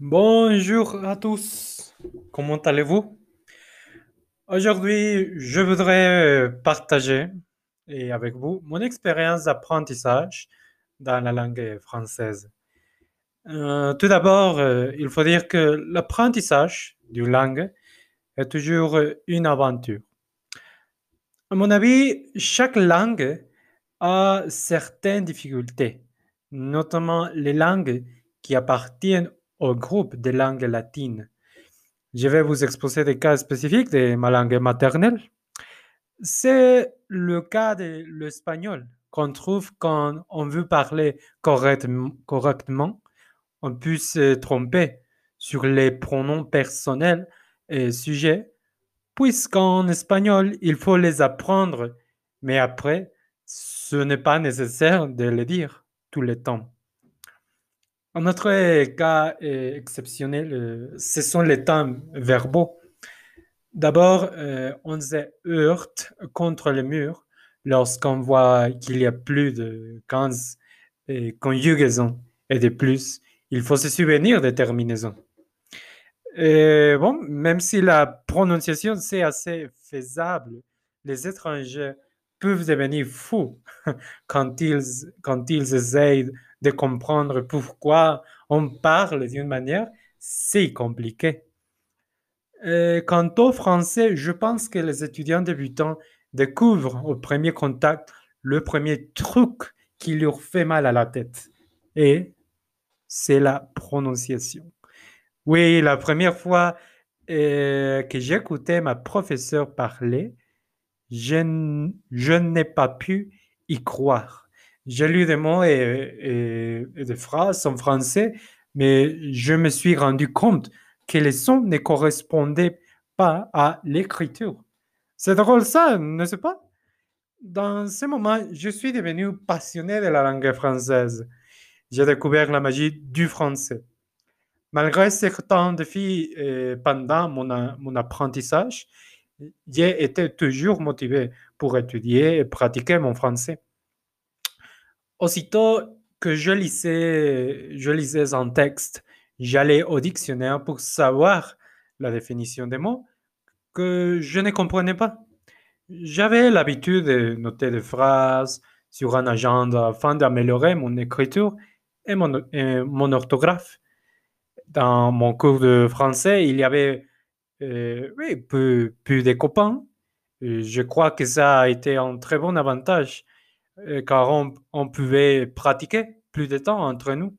Bonjour à tous, comment allez-vous? Aujourd'hui, je voudrais euh, partager et avec vous mon expérience d'apprentissage dans la langue française. Euh, tout d'abord, euh, il faut dire que l'apprentissage d'une langue est toujours une aventure. À mon avis, chaque langue a certaines difficultés, notamment les langues qui appartiennent au groupe des langues latines. Je vais vous exposer des cas spécifiques de ma langue maternelle. C'est le cas de l'espagnol qu'on trouve quand on veut parler correctement. On peut se tromper sur les pronoms personnels et sujets, puisqu'en espagnol, il faut les apprendre, mais après, ce n'est pas nécessaire de les dire tout le temps. Un autre cas euh, exceptionnel, euh, ce sont les temps verbaux. D'abord, on se heurte contre le mur lorsqu'on voit qu'il y a plus de 15 conjugaisons et de plus, il faut se souvenir des terminaisons. Bon, même si la prononciation c'est assez faisable, les étrangers peuvent devenir fous quand ils, quand ils essayent de comprendre pourquoi on parle d'une manière si compliquée. quant au français, je pense que les étudiants débutants découvrent au premier contact le premier truc qui leur fait mal à la tête. Et c'est la prononciation. Oui, la première fois euh, que j'écoutais ma professeure parler, je, je n'ai pas pu y croire. J'ai lu des mots et, des phrases en français, mais je me suis rendu compte que les sons ne correspondaient pas à l'écriture. C'est drôle ça, ne sais pas? Dans ce moment, je suis devenu passionné de la langue française. J'ai découvert la magie du français. Malgré certains défis euh, pendant mon, mon apprentissage, j'ai été toujours motivé pour étudier et pratiquer mon français. Aussitôt que je lisais, je lisais un texte, j'allais au dictionnaire pour savoir la définition des mots que je ne comprenais pas. J'avais l'habitude de noter des phrases sur un agenda afin d'améliorer mon écriture et mon, orthographe. Dans mon cours de français, il y avait euh, oui, de copains. je crois que ça a été un très bon avantage euh, car on, pouvait pratiquer plus de temps entre nous.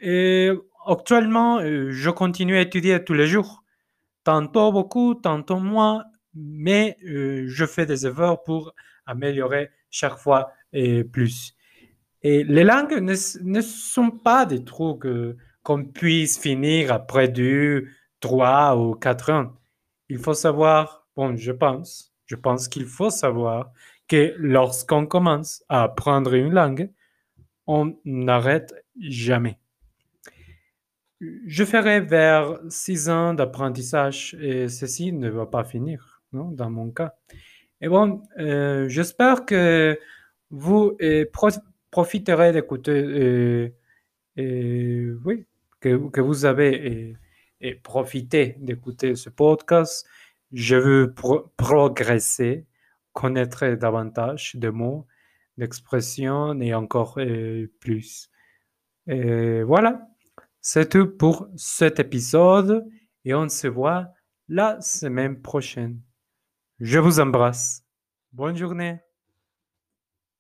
Et actuellement, euh, je continue à étudier tous les jours, tantôt beaucoup, tantôt moins, mais euh, je fais des efforts pour améliorer chaque fois et plus. Et les langues ne, sont pas des trucs qu'on puisse finir après deux, trois ou quatre ans. Il faut savoir, bon, je pense, je pense qu'il faut savoir que lorsqu'on commence à apprendre une langue, on n'arrête jamais. Je ferai vers six ans d'apprentissage et ceci ne va pas finir, dans mon cas. Et bon, euh, j'espère que vous euh, profiterez d'écouter, euh, oui, que, vous avez profité d'écouter ce podcast. Je veux progresser connaître davantage de mots, d'expressions et encore euh, plus. Voilà, c'est tout pour cet épisode et on se voit la semaine prochaine. Je vous embrasse. Bonne journée.